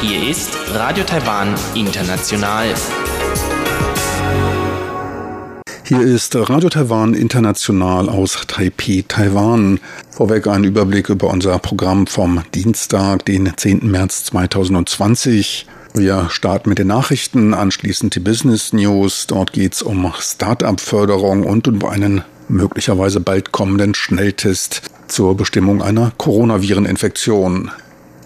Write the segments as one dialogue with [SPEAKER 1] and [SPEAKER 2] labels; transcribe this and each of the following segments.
[SPEAKER 1] Hier ist Radio Taiwan International.
[SPEAKER 2] Hier ist Radio Taiwan International aus Taipei, Taiwan. Vorweg ein Überblick über unser Programm vom Dienstag, den 10. März 2020. Wir starten mit den Nachrichten, anschließend die Business News. Dort geht es um Start-up-Förderung und um einen möglicherweise bald kommenden Schnelltest zur Bestimmung einer Coronavireninfektion.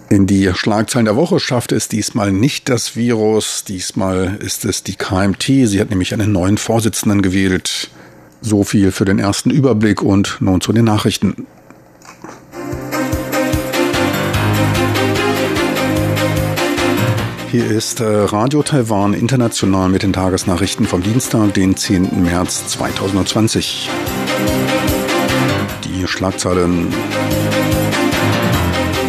[SPEAKER 2] In die Schlagzeilen der Woche schafft es diesmal nicht das Virus. Diesmal ist es die KMT. Sie hat nämlich einen neuen Vorsitzenden gewählt. So viel für den ersten Überblick und nun zu den Nachrichten. Hier ist äh, Radio Taiwan International mit den Tagesnachrichten vom Dienstag, den 10. März 2020. Die Schlagzeilen.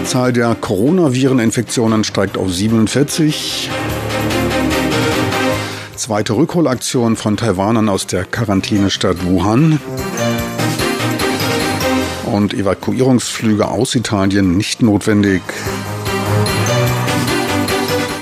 [SPEAKER 2] Zahl der Coronavireninfektionen steigt auf 47. Zweite Rückholaktion von Taiwanern aus der Quarantänestadt Wuhan. Und Evakuierungsflüge aus Italien nicht notwendig.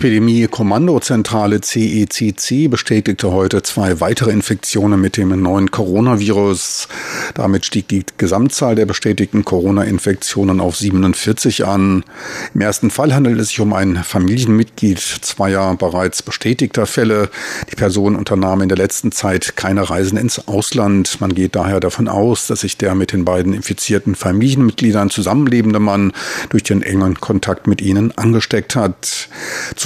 [SPEAKER 2] Epidemie-Kommandozentrale CECC bestätigte heute zwei weitere Infektionen mit dem neuen Coronavirus. Damit stieg die Gesamtzahl der bestätigten Corona-Infektionen auf 47 an. Im ersten Fall handelt es sich um ein Familienmitglied zweier bereits bestätigter Fälle. Die Person unternahm in der letzten Zeit keine Reisen ins Ausland. Man geht daher davon aus, dass sich der mit den beiden infizierten Familienmitgliedern zusammenlebende Mann durch den engen Kontakt mit ihnen angesteckt hat.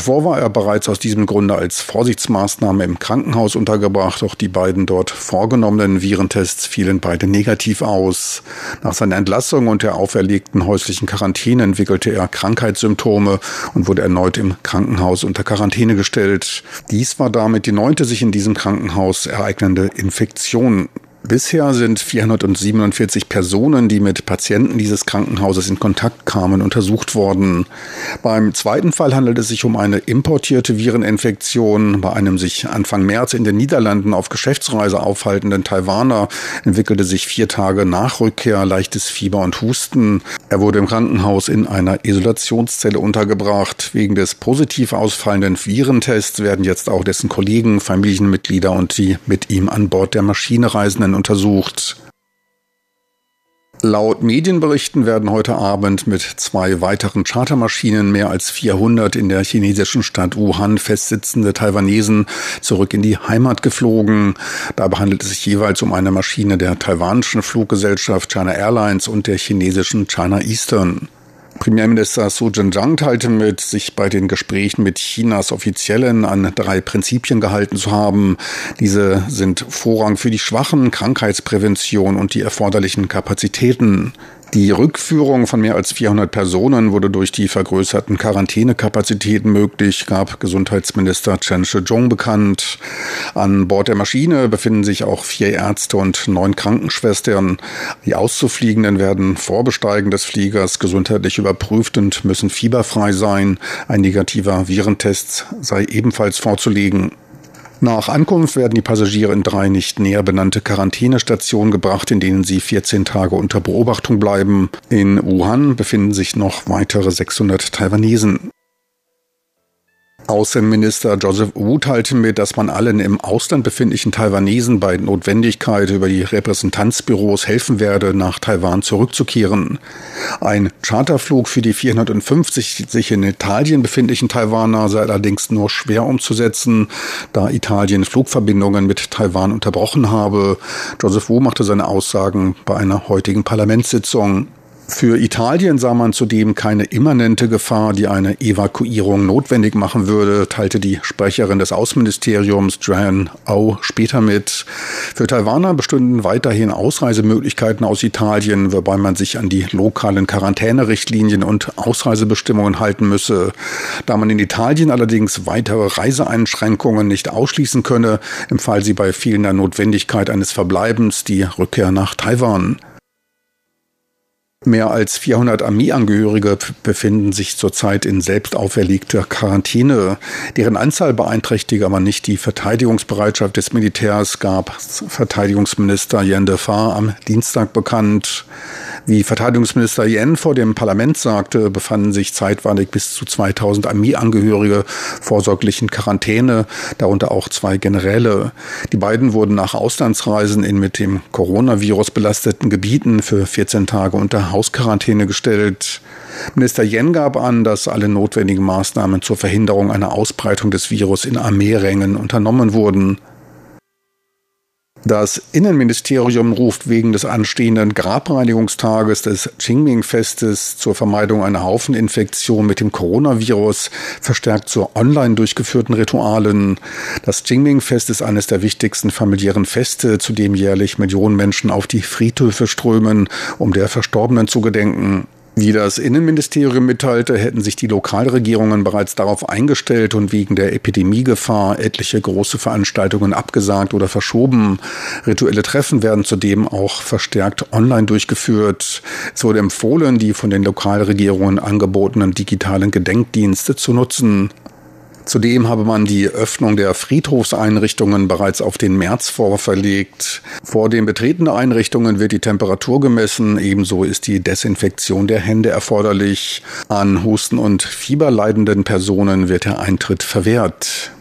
[SPEAKER 2] Zuvor war er bereits aus diesem Grunde als Vorsichtsmaßnahme im Krankenhaus untergebracht, doch die beiden dort vorgenommenen Virentests fielen beide negativ aus. Nach seiner Entlassung und der auferlegten häuslichen Quarantäne entwickelte er Krankheitssymptome und wurde erneut im Krankenhaus unter Quarantäne gestellt. Dies war damit die neunte sich in diesem Krankenhaus ereignende Infektion. Bisher sind 447 Personen, die mit Patienten dieses Krankenhauses in Kontakt kamen, untersucht worden. Beim zweiten Fall handelt es sich um eine importierte Vireninfektion. Bei einem sich Anfang März in den Niederlanden auf Geschäftsreise aufhaltenden Taiwaner entwickelte sich vier Tage nach Rückkehr leichtes Fieber und Husten. Er wurde im Krankenhaus in einer Isolationszelle untergebracht. Wegen des positiv ausfallenden Virentests werden jetzt auch dessen Kollegen, Familienmitglieder und die mit ihm an Bord der Maschine reisenden untersucht. Laut Medienberichten werden heute Abend mit zwei weiteren Chartermaschinen mehr als 400 in der chinesischen Stadt Wuhan festsitzende Taiwanesen zurück in die Heimat geflogen. Dabei handelt es sich jeweils um eine Maschine der taiwanischen Fluggesellschaft China Airlines und der chinesischen China Eastern. Premierminister Su Zhenjiang teilte mit, sich bei den Gesprächen mit Chinas Offiziellen an drei Prinzipien gehalten zu haben. Diese sind Vorrang für die Schwachen, Krankheitsprävention und die erforderlichen Kapazitäten. Die Rückführung von mehr als 400 Personen wurde durch die vergrößerten Quarantänekapazitäten möglich, gab Gesundheitsminister Chen Shih-chung bekannt. An Bord der Maschine befinden sich auch vier Ärzte und neun Krankenschwestern. Die Auszufliegenden werden vor Besteigen des Fliegers gesundheitlich überprüft und müssen fieberfrei sein. Ein negativer Virentest sei ebenfalls vorzulegen. Nach Ankunft werden die Passagiere in drei nicht näher benannte Quarantänestationen gebracht, in denen sie 14 Tage unter Beobachtung bleiben. In Wuhan befinden sich noch weitere 600 Taiwanesen. Außenminister Joseph Wu teilte mit, dass man allen im Ausland befindlichen Taiwanesen bei Notwendigkeit über die Repräsentanzbüros helfen werde, nach Taiwan zurückzukehren. Ein Charterflug für die 450 sich in Italien befindlichen Taiwaner sei allerdings nur schwer umzusetzen, da Italien Flugverbindungen mit Taiwan unterbrochen habe. Joseph Wu machte seine Aussagen bei einer heutigen Parlamentssitzung. Für Italien sah man zudem keine immanente Gefahr, die eine Evakuierung notwendig machen würde, teilte die Sprecherin des Außenministeriums Joanne Au später mit. Für Taiwaner bestünden weiterhin Ausreisemöglichkeiten aus Italien, wobei man sich an die lokalen Quarantänerichtlinien und Ausreisebestimmungen halten müsse. Da man in Italien allerdings weitere Reiseeinschränkungen nicht ausschließen könne, empfahl sie bei fehlender Notwendigkeit eines Verbleibens die Rückkehr nach Taiwan. Mehr als 400 Armeeangehörige befinden sich zurzeit in selbst auferlegter Quarantäne. Deren Anzahl beeinträchtige aber nicht die Verteidigungsbereitschaft des Militärs, gab Verteidigungsminister Yen Defar am Dienstag bekannt. Wie Verteidigungsminister Yen vor dem Parlament sagte, befanden sich zeitweilig bis zu 2000 Armeeangehörige vorsorglich in Quarantäne, darunter auch zwei Generäle. Die beiden wurden nach Auslandsreisen in mit dem Coronavirus belasteten Gebieten für 14 Tage unter Hausquarantäne gestellt. Minister Yen gab an, dass alle notwendigen Maßnahmen zur Verhinderung einer Ausbreitung des Virus in Armeerängen unternommen wurden. Das Innenministerium ruft wegen des anstehenden Grabreinigungstages des Qingming-Festes zur Vermeidung einer Haufeninfektion mit dem Coronavirus verstärkt zu online durchgeführten Ritualen. Das Qingming-Fest ist eines der wichtigsten familiären Feste, zu dem jährlich Millionen Menschen auf die Friedhöfe strömen, um der Verstorbenen zu gedenken. Wie das Innenministerium mitteilte, hätten sich die Lokalregierungen bereits darauf eingestellt und wegen der Epidemiegefahr etliche große Veranstaltungen abgesagt oder verschoben. Rituelle Treffen werden zudem auch verstärkt online durchgeführt. Es wurde empfohlen, die von den Lokalregierungen angebotenen digitalen Gedenkdienste zu nutzen. Zudem habe man die Öffnung der Friedhofseinrichtungen bereits auf den März vorverlegt. Vor dem Betreten der Einrichtungen wird die Temperatur gemessen. Ebenso ist die Desinfektion der Hände erforderlich. An Husten und Fieber leidenden Personen wird der Eintritt verwehrt.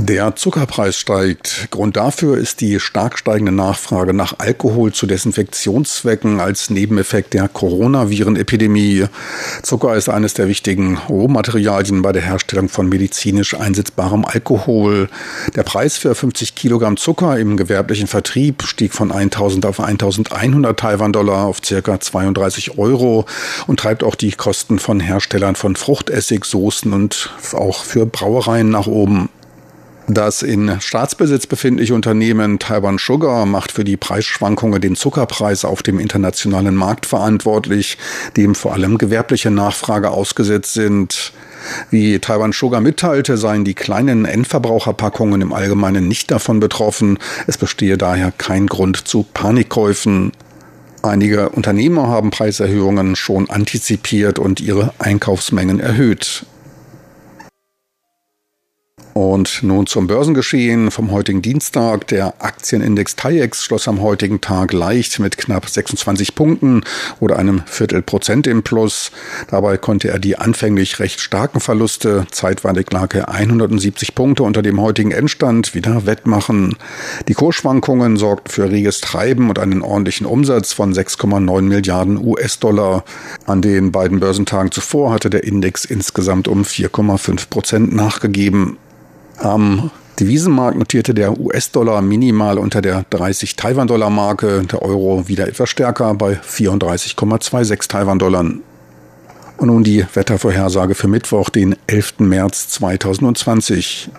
[SPEAKER 2] Der Zuckerpreis steigt. Grund dafür ist die stark steigende Nachfrage nach Alkohol zu Desinfektionszwecken als Nebeneffekt der Coronavirenepidemie. Zucker ist eines der wichtigen Rohmaterialien bei der Herstellung von medizinisch einsetzbarem Alkohol. Der Preis für 50 Kilogramm Zucker im gewerblichen Vertrieb stieg von 1000 auf 1100 Taiwan-Dollar auf circa 32 Euro und treibt auch die Kosten von Herstellern von Fruchtessig, Soßen und auch für Brauereien nach oben. Das in Staatsbesitz befindliche Unternehmen Taiwan Sugar macht für die Preisschwankungen den Zuckerpreis auf dem internationalen Markt verantwortlich, dem vor allem gewerbliche Nachfrage ausgesetzt sind. Wie Taiwan Sugar mitteilte, seien die kleinen Endverbraucherpackungen im Allgemeinen nicht davon betroffen. Es bestehe daher kein Grund zu Panikkäufen. Einige Unternehmer haben Preiserhöhungen schon antizipiert und ihre Einkaufsmengen erhöht. Und nun zum Börsengeschehen vom heutigen Dienstag. Der Aktienindex TAIEX schloss am heutigen Tag leicht mit knapp 26 Punkten oder einem Viertelprozent im Plus. Dabei konnte er die anfänglich recht starken Verluste, zeitweilig lag er 170 Punkte unter dem heutigen Endstand, wieder wettmachen. Die Kursschwankungen sorgten für reges Treiben und einen ordentlichen Umsatz von 6,9 Milliarden US-Dollar. An den beiden Börsentagen zuvor hatte der Index insgesamt um 4,5 Prozent nachgegeben. Am Devisenmarkt notierte der US-Dollar minimal unter der 30 Taiwan-Dollar-Marke, der Euro wieder etwas stärker bei 34,26 Taiwan-Dollar. Und nun die Wettervorhersage für Mittwoch, den 11. März 2020.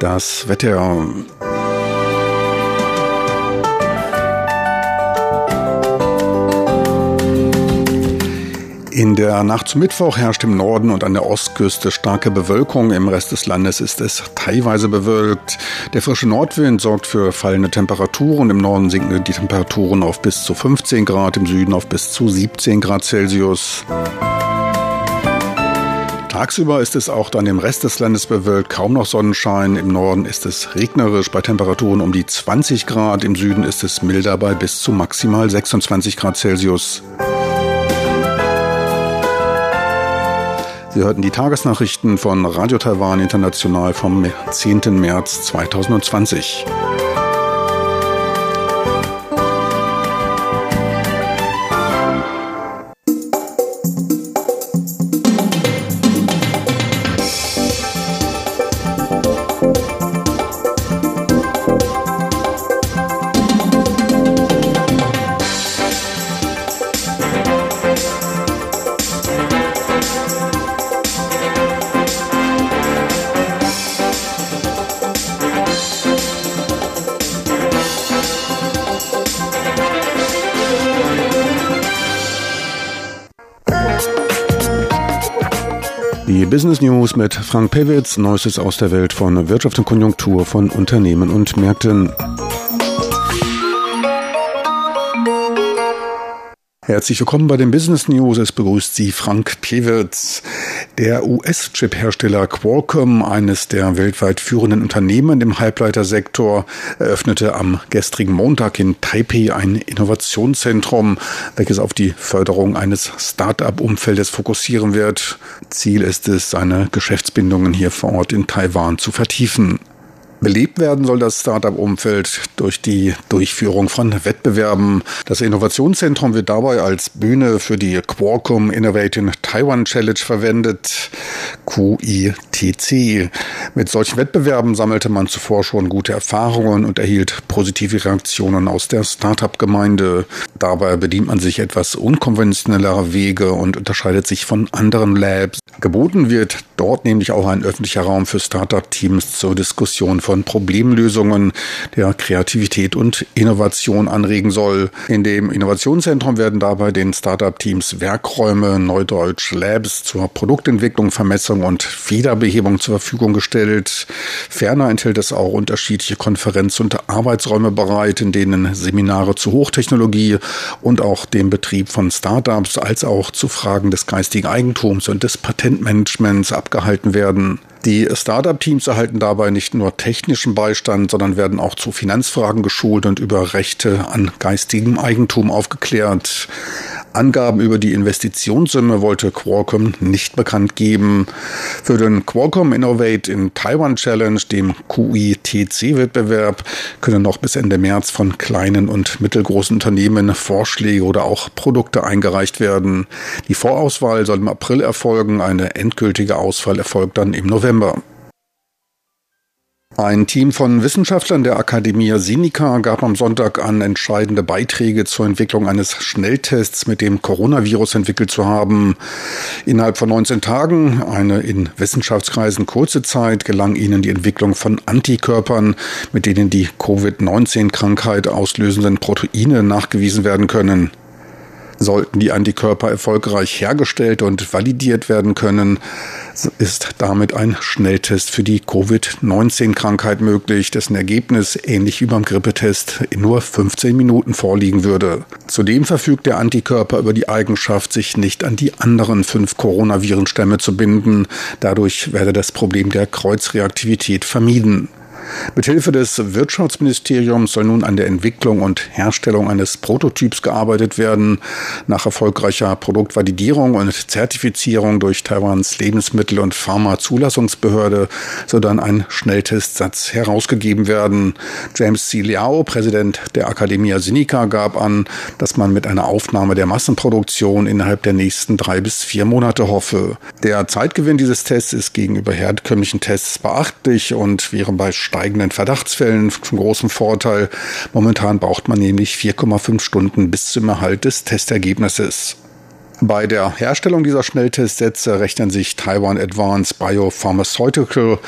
[SPEAKER 2] Das Wetter In der Nacht zum Mittwoch herrscht im Norden und an der Ostküste starke Bewölkung. Im Rest des Landes ist es teilweise bewölkt. Der frische Nordwind sorgt für fallende Temperaturen. Im Norden sinken die Temperaturen auf bis zu 15 Grad, im Süden auf bis zu 17 Grad Celsius. Tagsüber ist es auch dann im Rest des Landes bewölkt, kaum noch Sonnenschein. Im Norden ist es regnerisch bei Temperaturen um die 20 Grad. Im Süden ist es milder bei bis zu maximal 26 Grad Celsius. Sie hörten die Tagesnachrichten von Radio Taiwan International vom 10. März 2020. Business News mit Frank Pewitz, Neuestes aus der Welt von Wirtschaft und Konjunktur von Unternehmen und Märkten. Herzlich willkommen bei den Business News. Es begrüßt Sie Frank Pewitz. Der US-Chip-Hersteller Qualcomm, eines der weltweit führenden Unternehmen im Halbleitersektor, eröffnete am gestrigen Montag in Taipei ein Innovationszentrum, welches auf die Förderung eines Start-up-Umfeldes fokussieren wird. Ziel ist es, seine Geschäftsbindungen hier vor Ort in Taiwan zu vertiefen. Belebt werden soll das Startup-Umfeld durch die Durchführung von Wettbewerben. Das Innovationszentrum wird dabei als Bühne für die Qualcomm Innovating Taiwan Challenge verwendet, QITC. Mit solchen Wettbewerben sammelte man zuvor schon gute Erfahrungen und erhielt positive Reaktionen aus der Startup-Gemeinde. Dabei bedient man sich etwas unkonventionellerer Wege und unterscheidet sich von anderen Labs. Geboten wird dort nämlich auch ein öffentlicher Raum für Startup-Teams zur Diskussion von Problemlösungen, der Kreativität und Innovation anregen soll. In dem Innovationszentrum werden dabei den Startup-Teams Werkräume, Neudeutsch Labs zur Produktentwicklung, Vermessung und Fehlerbehebung zur Verfügung gestellt. Ferner enthält es auch unterschiedliche Konferenz- und Arbeitsräume bereit, in denen Seminare zu Hochtechnologie und auch dem Betrieb von Startups als auch zu Fragen des geistigen Eigentums und des Patentmanagements abgehalten werden. Die Startup-Teams erhalten dabei nicht nur technischen Beistand, sondern werden auch zu Finanzfragen geschult und über Rechte an geistigem Eigentum aufgeklärt. Angaben über die Investitionssumme wollte Qualcomm nicht bekannt geben. Für den Qualcomm Innovate in Taiwan Challenge, dem QITC-Wettbewerb, können noch bis Ende März von kleinen und mittelgroßen Unternehmen Vorschläge oder auch Produkte eingereicht werden. Die Vorauswahl soll im April erfolgen, eine endgültige Auswahl erfolgt dann im November. Ein Team von Wissenschaftlern der Akademie Sinica gab am Sonntag an, entscheidende Beiträge zur Entwicklung eines Schnelltests mit dem Coronavirus entwickelt zu haben. Innerhalb von 19 Tagen, eine in Wissenschaftskreisen kurze Zeit, gelang ihnen die Entwicklung von Antikörpern, mit denen die Covid-19-Krankheit auslösenden Proteine nachgewiesen werden können. Sollten die Antikörper erfolgreich hergestellt und validiert werden können, ist damit ein Schnelltest für die Covid-19-Krankheit möglich, dessen Ergebnis ähnlich wie beim Grippetest in nur 15 Minuten vorliegen würde. Zudem verfügt der Antikörper über die Eigenschaft, sich nicht an die anderen fünf Coronavirenstämme zu binden. Dadurch werde das Problem der Kreuzreaktivität vermieden. Mithilfe des Wirtschaftsministeriums soll nun an der Entwicklung und Herstellung eines Prototyps gearbeitet werden. Nach erfolgreicher Produktvalidierung und Zertifizierung durch Taiwans Lebensmittel- und Pharmazulassungsbehörde soll dann ein Schnelltestsatz herausgegeben werden. James C. Liao, Präsident der Academia Sinica, gab an, dass man mit einer Aufnahme der Massenproduktion innerhalb der nächsten drei bis vier Monate hoffe. Der Zeitgewinn dieses Tests ist gegenüber herkömmlichen Tests beachtlich und wäre bei steigenden Verdachtsfällen von großem Vorteil. Momentan braucht man nämlich 4,5 Stunden bis zum Erhalt des Testergebnisses. Bei der Herstellung dieser Schnelltestsätze rechnen sich Taiwan Advanced Biopharmaceutical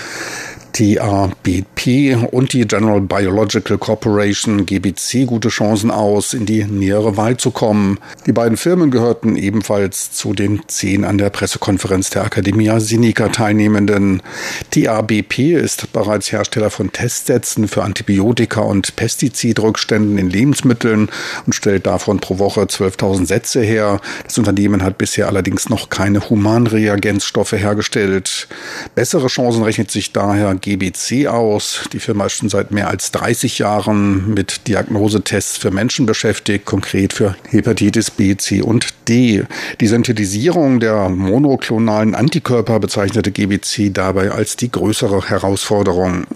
[SPEAKER 2] TABP und die General Biological Corporation GBC gute Chancen aus, in die nähere Wahl zu kommen. Die beiden Firmen gehörten ebenfalls zu den zehn an der Pressekonferenz der Academia Sinica teilnehmenden. TABP ist bereits Hersteller von Testsätzen für Antibiotika und Pestizidrückständen in Lebensmitteln und stellt davon pro Woche 12.000 Sätze her. Das Unternehmen hat bisher allerdings noch keine Humanreagenzstoffe hergestellt. Bessere Chancen rechnet sich daher GBC aus. Die Firma ist schon seit mehr als 30 Jahren mit Diagnosetests für Menschen beschäftigt, konkret für Hepatitis B, C und D. Die Synthetisierung der monoklonalen Antikörper bezeichnete GBC dabei als die größere Herausforderung.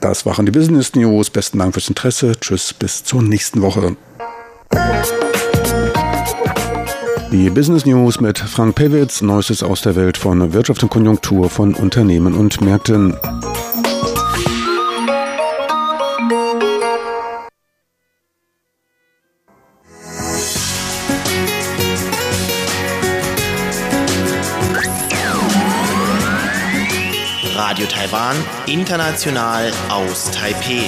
[SPEAKER 2] Das waren die Business News. Besten Dank fürs Interesse. Tschüss, bis zur nächsten Woche. Die Business News mit Frank Pewitz, Neuestes aus der Welt von Wirtschaft und Konjunktur von Unternehmen und Märkten.
[SPEAKER 1] Radio Taiwan, international aus Taipeh.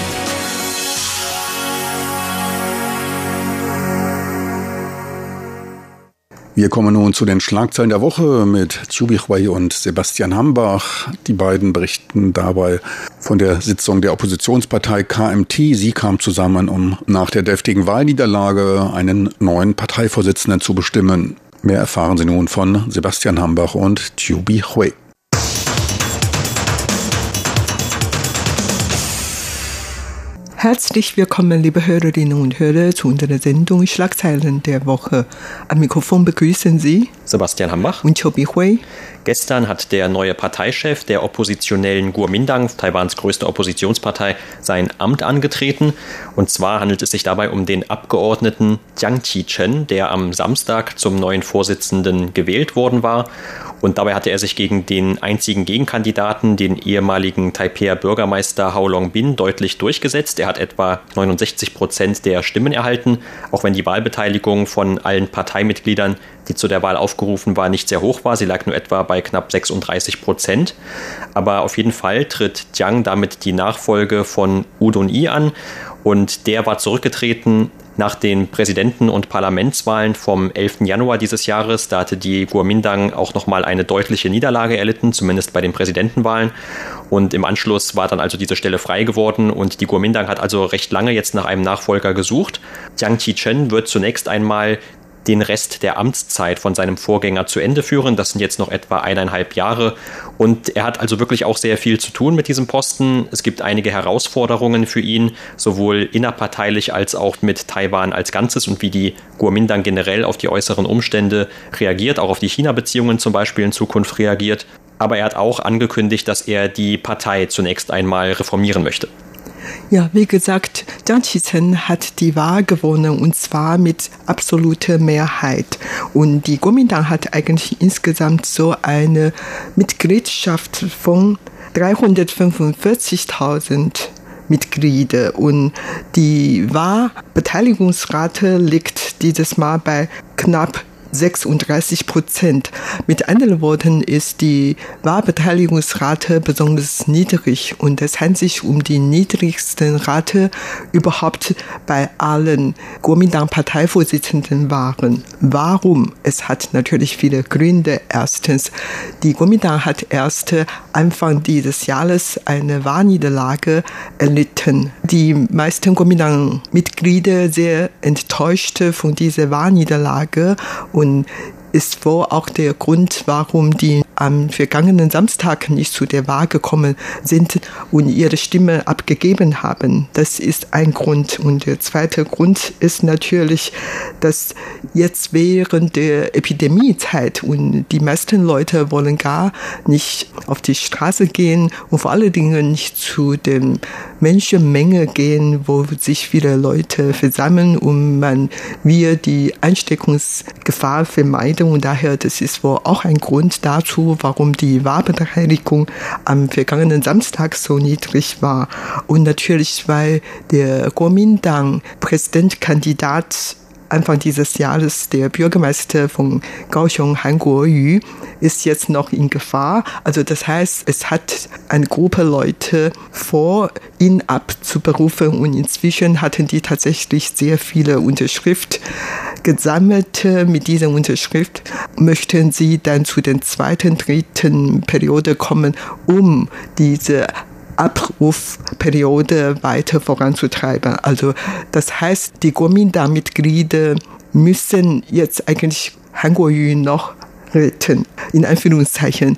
[SPEAKER 2] Wir kommen nun zu den Schlagzeilen der Woche mit Chubi Hui und Sebastian Hambach. Die beiden berichten dabei von der Sitzung der Oppositionspartei KMT. Sie kam zusammen, um nach der deftigen Wahlniederlage einen neuen Parteivorsitzenden zu bestimmen. Mehr erfahren Sie nun von Sebastian Hambach und Chubi Hui.
[SPEAKER 3] Herzlich willkommen, liebe Hörerinnen und Hörer, zu unserer Sendung Schlagzeilen der Woche. Am Mikrofon begrüßen Sie
[SPEAKER 4] Sebastian Hambach
[SPEAKER 3] und Chobi Hui.
[SPEAKER 4] Gestern hat der neue Parteichef der oppositionellen Kuomintang, Taiwans größte Oppositionspartei, sein Amt angetreten. Und zwar handelt es sich dabei um den Abgeordneten Jiang Qi-chen, der am Samstag zum neuen Vorsitzenden gewählt worden war. Und dabei hatte er sich gegen den einzigen Gegenkandidaten, den ehemaligen Taipei Bürgermeister Hao Long-bin, deutlich durchgesetzt. Er hat etwa 69 Prozent der Stimmen erhalten, auch wenn die Wahlbeteiligung von allen Parteimitgliedern, die zu der Wahl aufgerufen war, nicht sehr hoch war. Sie lag nur etwa bei knapp 36 Prozent. Aber auf jeden Fall tritt Jiang damit die Nachfolge von Udon Yi an. Und der war zurückgetreten nach den Präsidenten- und Parlamentswahlen vom 11. Januar dieses Jahres, da hatte die Kuomintang auch nochmal eine deutliche Niederlage erlitten, zumindest bei den Präsidentenwahlen. Und im Anschluss war dann also diese Stelle frei geworden und die Kuomintang hat also recht lange jetzt nach einem Nachfolger gesucht. Jiang Qi-chen wird zunächst einmal den Rest der Amtszeit von seinem Vorgänger zu Ende führen. Das sind jetzt noch etwa eineinhalb Jahre. Und er hat also wirklich auch sehr viel zu tun mit diesem Posten. Es gibt einige Herausforderungen für ihn, sowohl innerparteilich als auch mit Taiwan als Ganzes und wie die Kuomintang generell auf die äußeren Umstände reagiert, auch auf die China-Beziehungen zum Beispiel in Zukunft reagiert. Aber er hat auch angekündigt, dass er die Partei zunächst einmal reformieren möchte.
[SPEAKER 3] Ja, wie gesagt, Jiang Qizhen hat die Wahl gewonnen und zwar mit absoluter Mehrheit. Und die Kuomintang hat eigentlich insgesamt so eine Mitgliedschaft von 345.000 Mitglieder und die Wahlbeteiligungsrate liegt dieses Mal bei knapp 36 Prozent. Mit anderen Worten ist die Wahlbeteiligungsrate besonders niedrig und es handelt sich um die niedrigsten Rate überhaupt bei allen Kuomintang-Parteivorsitzenden waren. Warum? Es hat natürlich viele Gründe. Erstens, die Kuomintang hat erst Anfang dieses Jahres eine Wahlniederlage erlitten. Die meisten Kuomintang-Mitglieder sehr enttäuscht von dieser Wahlniederlage und und ist wohl auch der Grund, warum die am vergangenen Samstag nicht zu der Wahl gekommen sind und ihre Stimme abgegeben haben. Das ist ein Grund. Und der zweite Grund ist natürlich, dass jetzt während der Epidemiezeit und die meisten Leute wollen gar nicht auf die Straße gehen und vor allen Dingen nicht zu der Menschenmenge gehen, wo sich viele Leute versammeln und man wir die Ansteckungsgefahr vermeiden. Und daher, das ist wohl auch ein Grund dazu, warum die Wahlbeteiligung am vergangenen Samstag so niedrig war. Und natürlich, weil der Kuomintang-Präsidentkandidat Anfang dieses Jahres der Bürgermeister von Kaohsiung, Han Kuo-yu, ist jetzt noch in Gefahr. Also das heißt, es hat eine Gruppe Leute vor, ihn abzuberufen und inzwischen hatten die tatsächlich sehr viele Unterschriften gesammelt. Mit dieser Unterschrift möchten sie dann zu den zweiten, dritten Periode kommen, um diese Abrufperiode weiter voranzutreiben. Also das heißt, die Kuomintang-Mitglieder müssen jetzt eigentlich Han Kuo-yu noch retten, in Anführungszeichen,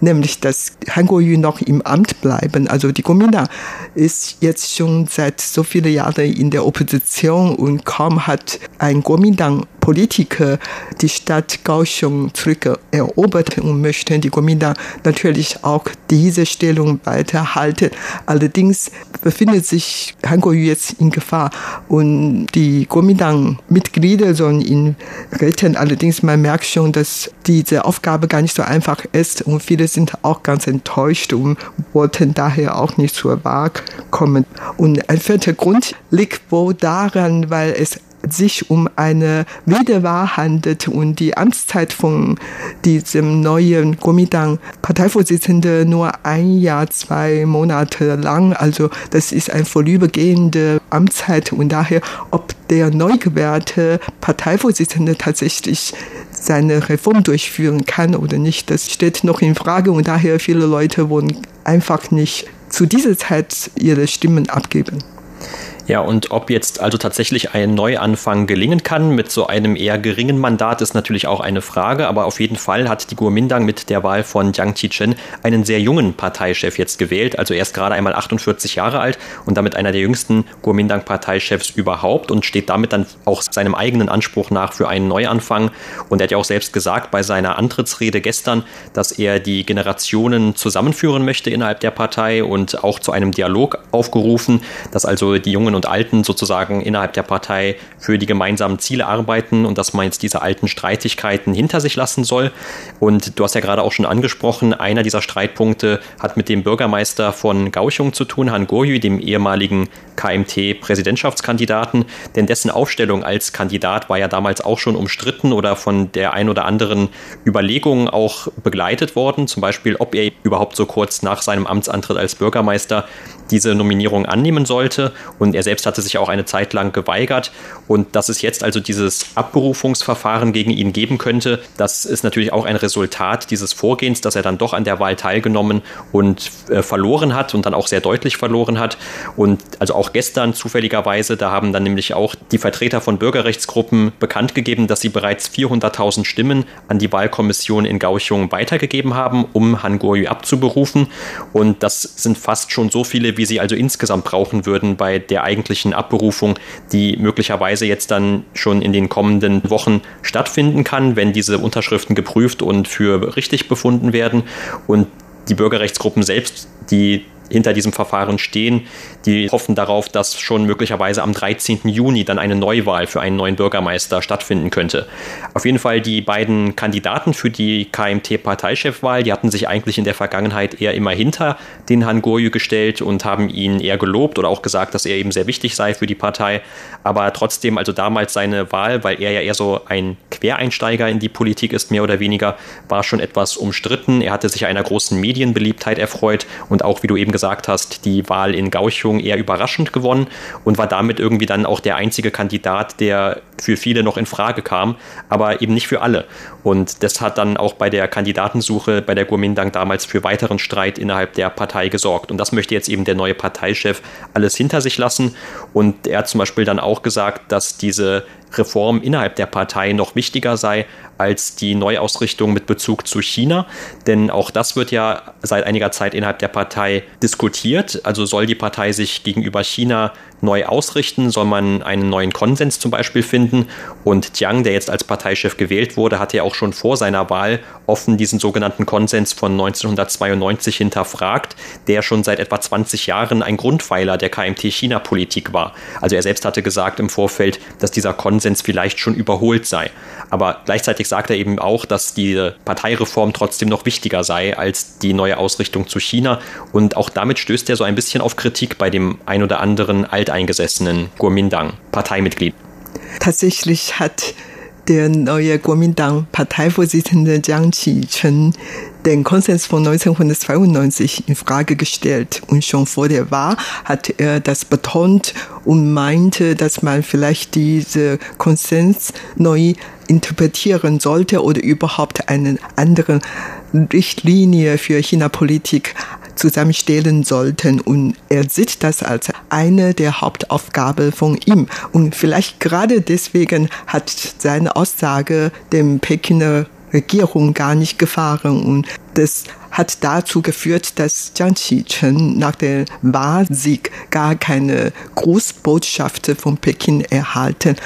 [SPEAKER 3] nämlich dass Han Kuo-yu noch im Amt bleiben. Also die Kuomintang ist jetzt schon seit so vielen Jahren in der Opposition und kaum hat ein Kuomintang Politiker die Stadt Kaohsiung zurückerobert und möchten die Kuomintang natürlich auch diese Stellung weiterhalten. Allerdings befindet sich Han Kuo-yu jetzt in Gefahr und die Kuomintang-Mitglieder sollen ihn retten. Allerdings man merkt schon, dass diese Aufgabe gar nicht so einfach ist und viele sind auch ganz enttäuscht und wollten daher auch nicht zur Wahl kommen. Und ein vierter Grund liegt wohl daran, weil es sich um eine Wiederwahl handelt und die Amtszeit von diesem neuen Kuomintang Parteivorsitzenden nur ein Jahr, zwei Monate lang. Also das ist eine vorübergehende Amtszeit und daher, ob der neu gewählte Parteivorsitzende tatsächlich seine Reform durchführen kann oder nicht, das steht noch in Frage und daher viele Leute wollen einfach nicht zu dieser Zeit ihre Stimmen abgeben.
[SPEAKER 4] Ja, und ob jetzt also tatsächlich ein Neuanfang gelingen kann mit so einem eher geringen Mandat, ist natürlich auch eine Frage. Aber auf jeden Fall hat die Kuomintang mit der Wahl von Jiang Qichen einen sehr jungen Parteichef jetzt gewählt. Also er ist gerade einmal 48 Jahre alt und damit einer der jüngsten Kuomintang-Parteichefs überhaupt und steht damit dann auch seinem eigenen Anspruch nach für einen Neuanfang. Und er hat ja auch selbst gesagt bei seiner Antrittsrede gestern, dass er die Generationen zusammenführen möchte innerhalb der Partei und auch zu einem Dialog aufgerufen, dass also die jungen und Alten sozusagen innerhalb der Partei für die gemeinsamen Ziele arbeiten und dass man jetzt diese alten Streitigkeiten hinter sich lassen soll. Und du hast ja gerade auch schon angesprochen, einer dieser Streitpunkte hat mit dem Bürgermeister von Gauchung zu tun, Han Goyu, dem ehemaligen KMT-Präsidentschaftskandidaten, denn dessen Aufstellung als Kandidat war ja damals auch schon umstritten oder von der ein oder anderen Überlegung auch begleitet worden, zum Beispiel, ob er überhaupt so kurz nach seinem Amtsantritt als Bürgermeister diese Nominierung annehmen sollte. Und er selbst hatte sich auch eine Zeit lang geweigert. Und dass es jetzt also dieses Abberufungsverfahren gegen ihn geben könnte, das ist natürlich auch ein Resultat dieses Vorgehens, dass er dann doch an der Wahl teilgenommen und äh, verloren hat und dann auch sehr deutlich verloren hat. Und also auch gestern zufälligerweise, da haben dann nämlich auch die Vertreter von Bürgerrechtsgruppen bekannt gegeben, dass sie bereits 400.000 Stimmen an die Wahlkommission in Gauchung weitergegeben haben, um Han Guoyu abzuberufen. Und das sind fast schon so viele, wie sie also insgesamt brauchen würden bei der eigentlichen Abberufung, die möglicherweise jetzt dann schon in den kommenden Wochen stattfinden kann, wenn diese Unterschriften geprüft und für richtig befunden werden. Und die Bürgerrechtsgruppen selbst, die hinter diesem Verfahren stehen, die hoffen darauf, dass schon möglicherweise am 13. Juni dann eine Neuwahl für einen neuen Bürgermeister stattfinden könnte. Auf jeden Fall die beiden Kandidaten für die KMT-Parteichefwahl, die hatten sich eigentlich in der Vergangenheit eher immer hinter den Han Goryu gestellt und haben ihn eher gelobt oder auch gesagt, dass er eben sehr wichtig sei für die Partei. Aber trotzdem, also damals seine Wahl, weil er ja eher so ein Quereinsteiger in die Politik ist, mehr oder weniger, war schon etwas umstritten. Er hatte sich einer großen Medienbeliebtheit erfreut und auch, wie du eben gesagt hast, die Wahl in Gauchung eher überraschend gewonnen und war damit irgendwie dann auch der einzige Kandidat, der für viele noch in Frage kam, aber eben nicht für alle. Und das hat dann auch bei der Kandidatensuche bei der Guomindang damals für weiteren Streit innerhalb der Partei gesorgt. Und das möchte jetzt eben der neue Parteichef alles hinter sich lassen. Und er hat zum Beispiel dann auch gesagt, dass diese Reform innerhalb der Partei noch wichtiger sei als die Neuausrichtung mit Bezug zu China. Denn auch das wird ja seit einiger Zeit innerhalb der Partei diskutiert. Also soll die Partei sich gegenüber China neu ausrichten? Soll man einen neuen Konsens zum Beispiel finden? Und Jiang, der jetzt als Parteichef gewählt wurde, hatte ja auch schon vor seiner Wahl offen diesen sogenannten Konsens von 1992 hinterfragt, der schon seit etwa 20 Jahren ein Grundpfeiler der KMT-China-Politik war. Also er selbst hatte gesagt im Vorfeld, dass dieser Konsens vielleicht schon überholt sei. Aber gleichzeitig sagt er eben auch, dass die Parteireform trotzdem noch wichtiger sei als die neue Ausrichtung zu China. Und auch damit stößt er so ein bisschen auf Kritik bei dem ein oder anderen alteingesessenen Kuomintang-Parteimitglied.
[SPEAKER 3] Tatsächlich hat der neue Kuomintang-Parteivorsitzende Jiang Qi-chen den Konsens von 1992 in Frage gestellt. Und schon vor der Wahl hat er das betont und meinte, dass man vielleicht diese Konsens neu interpretieren sollte oder überhaupt eine andere Richtlinie für China-Politik zusammenstellen sollten. Und er sieht das als eine der Hauptaufgaben von ihm. Und vielleicht gerade deswegen hat seine Aussage dem Pekiner Regierung gar nicht gefallen. Und das hat dazu geführt, dass Jiang Qichen nach dem Wahlsieg gar keine Grußbotschaft von Peking erhalten.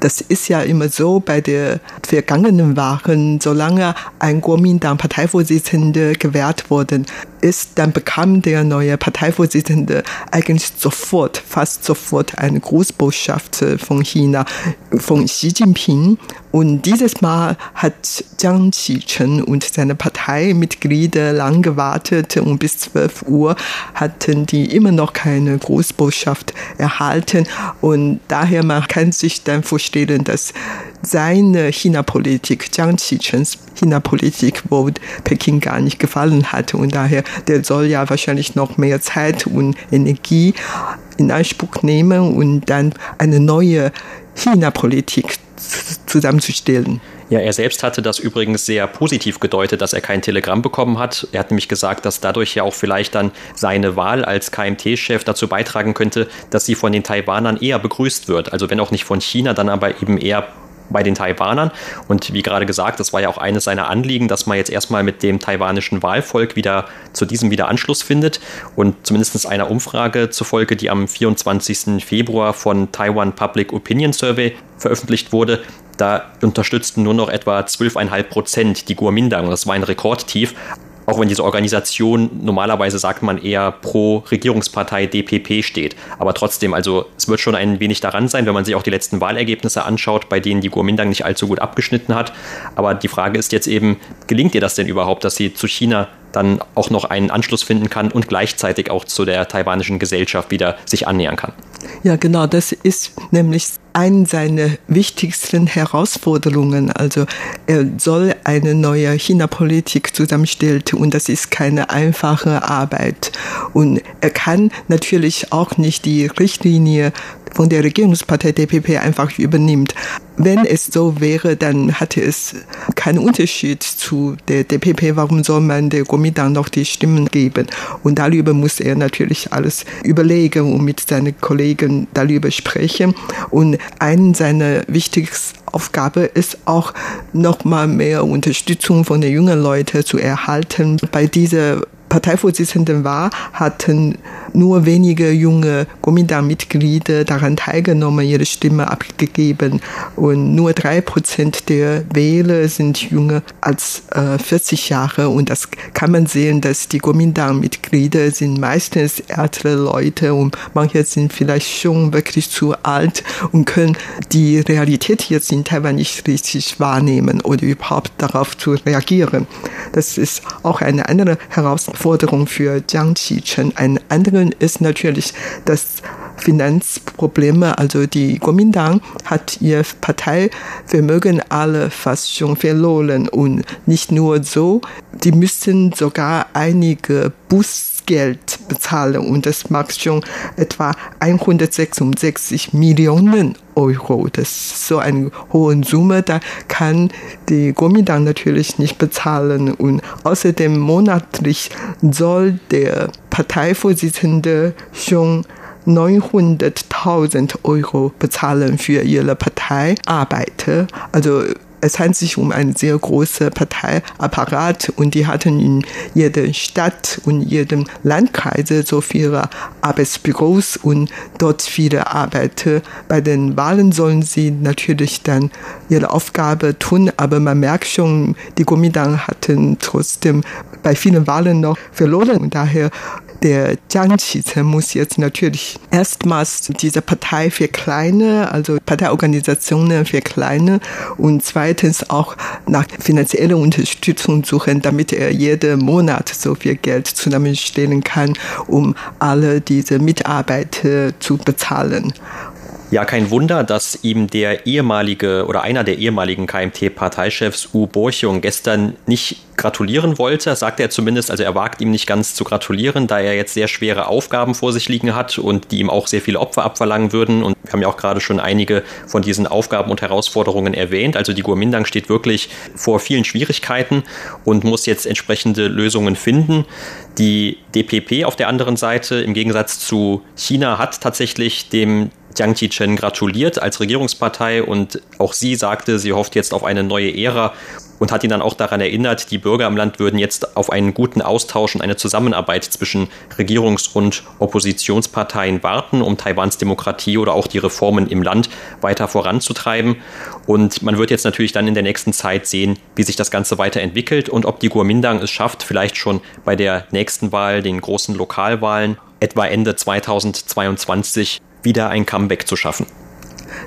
[SPEAKER 3] Das ist ja immer so bei der vergangenen Wahlen, solange ein Kuomintang-Parteivorsitzender gewählt worden ist, dann bekam der neue Parteivorsitzende eigentlich sofort, fast sofort eine Grußbotschaft von China, von Xi Jinping. Und dieses Mal hat Jiang Qichen und seine Parteimitglieder lang gewartet und bis 12 Uhr hatten die immer noch keine Grußbotschaft erhalten. Und daher man kann sich dann vorstellen, stellen, dass seine China-Politik, Jiang Qichens China-Politik, wo Peking gar nicht gefallen hat. Und daher, der soll ja wahrscheinlich noch mehr Zeit und Energie in Anspruch nehmen und dann eine neue China-Politik zusammenzustellen.
[SPEAKER 4] Ja, er selbst hatte das übrigens sehr positiv gedeutet, dass er kein Telegramm bekommen hat. Er hat nämlich gesagt, dass dadurch ja auch vielleicht dann seine Wahl als KMT-Chef dazu beitragen könnte, dass sie von den Taiwanern eher begrüßt wird. Also wenn auch nicht von China, dann aber eben eher bei den Taiwanern. Und wie gerade gesagt, das war ja auch eines seiner Anliegen, dass man jetzt erstmal mit dem taiwanischen Wahlvolk wieder zu diesem wieder Anschluss findet. Und zumindest einer Umfrage zufolge, die am 24. Februar von Taiwan Public Opinion Survey veröffentlicht wurde, da unterstützten nur noch etwa 12,5 Prozent die Guomindang. Das war ein Rekordtief auch wenn diese Organisation normalerweise sagt man eher pro Regierungspartei DPP steht. Aber trotzdem, also es wird schon ein wenig daran sein, wenn man sich auch die letzten Wahlergebnisse anschaut, bei denen die Kuomintang nicht allzu gut abgeschnitten hat. Aber die Frage ist jetzt eben, gelingt ihr das denn überhaupt, dass sie zu China dann auch noch einen Anschluss finden kann und gleichzeitig auch zu der taiwanischen Gesellschaft wieder sich annähern kann?
[SPEAKER 3] Ja, genau, das ist nämlich eine seiner wichtigsten Herausforderungen. Also er soll eine neue China-Politik zusammenstellen und das ist keine einfache Arbeit. Und er kann natürlich auch nicht die Richtlinie von der Regierungspartei DPP einfach übernimmt. Wenn es so wäre, dann hatte es keinen Unterschied zu der DPP. Warum soll man der Kuomintang noch die Stimmen geben? Und darüber muss er natürlich alles überlegen und mit seinen Kollegen darüber sprechen. Und eine seiner wichtigsten Aufgabe ist auch nochmal mehr Unterstützung von den jungen Leuten zu erhalten. Bei dieser Parteivorsitzenden war, hatten nur wenige junge Kuomintang-Mitglieder daran teilgenommen, ihre Stimme abgegeben. Und nur drei Prozent der Wähler sind jünger als äh, 40 Jahre. Und das kann man sehen, dass die Kuomintang-Mitglieder sind meistens ältere Leute und manche sind vielleicht schon wirklich zu alt und können die Realität jetzt in Taiwan nicht richtig wahrnehmen oder überhaupt darauf zu reagieren. Das ist auch eine andere Herausforderung Herausforderung für Jiang Qichen. Ein anderen ist natürlich das Finanzprobleme. Also die Kuomintang hat ihr Parteivermögen alle fast schon verloren und nicht nur so, die müssen sogar einige Bußgeld bezahlen und das macht schon etwa 166 Millionen Euro. Das ist so eine hohe Summe, da kann die Kuomintang natürlich nicht bezahlen. Und außerdem monatlich soll der Parteivorsitzende schon 900.000 Euro bezahlen für ihre Parteiarbeit. Also es handelt sich um einen sehr großen Parteiapparat und die hatten in jeder Stadt und jedem Landkreis so viele Arbeitsbüros und dort viele Arbeiter. Bei den Wahlen sollen sie natürlich dann ihre Aufgabe tun, aber man merkt schon, die Kuomintang hatten trotzdem bei vielen Wahlen noch verloren und daher der Jiang Qichen muss jetzt natürlich erstmals diese Partei verkleinern, also Parteiorganisationen verkleinern und zweitens auch nach finanzieller Unterstützung suchen, damit er jeden Monat so viel Geld zusammenstellen kann, um alle diese Mitarbeiter zu bezahlen.
[SPEAKER 4] Ja, kein Wunder, dass ihm der ehemalige oder einer der ehemaligen KMT-Parteichefs U Borchung gestern nicht gratulieren wollte, sagt er zumindest, also er wagt ihm nicht ganz zu gratulieren, da er jetzt sehr schwere Aufgaben vor sich liegen hat und die ihm auch sehr viele Opfer abverlangen würden. Und wir haben ja auch gerade schon einige von diesen Aufgaben und Herausforderungen erwähnt. Also die Guomindang steht wirklich vor vielen Schwierigkeiten und muss jetzt entsprechende Lösungen finden. Die DPP auf der anderen Seite, im Gegensatz zu China, hat tatsächlich dem Jiang Qichen gratuliert als Regierungspartei und auch sie sagte, sie hofft jetzt auf eine neue Ära und hat ihn dann auch daran erinnert, die Bürger im Land würden jetzt auf einen guten Austausch und eine Zusammenarbeit zwischen Regierungs- und Oppositionsparteien warten, um Taiwans Demokratie oder auch die Reformen im Land weiter voranzutreiben. Und man wird jetzt natürlich dann in der nächsten Zeit sehen, wie sich das Ganze weiterentwickelt und ob die Guomindang es schafft, vielleicht schon bei der nächsten Wahl, den großen Lokalwahlen, etwa Ende 2022 wieder ein Comeback zu schaffen.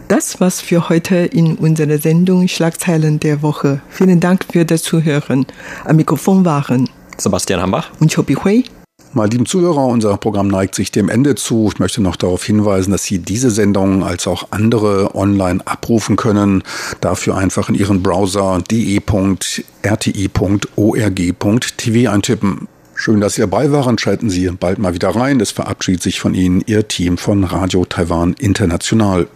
[SPEAKER 3] Das war's für heute in unserer Sendung Schlagzeilen der Woche. Vielen Dank für das Zuhören. Am Mikrofon waren
[SPEAKER 4] Sebastian Hambach
[SPEAKER 3] und Chobi Hui.
[SPEAKER 2] Meine lieben Zuhörer, unser Programm neigt sich dem Ende zu. Ich möchte noch darauf hinweisen, dass Sie diese Sendung als auch andere online abrufen können. Dafür einfach in Ihren Browser de.rti.org.tv eintippen. Schön, dass Sie dabei waren. Schalten Sie bald mal wieder rein. Es verabschiedet sich von Ihnen Ihr Team von Radio Taiwan International.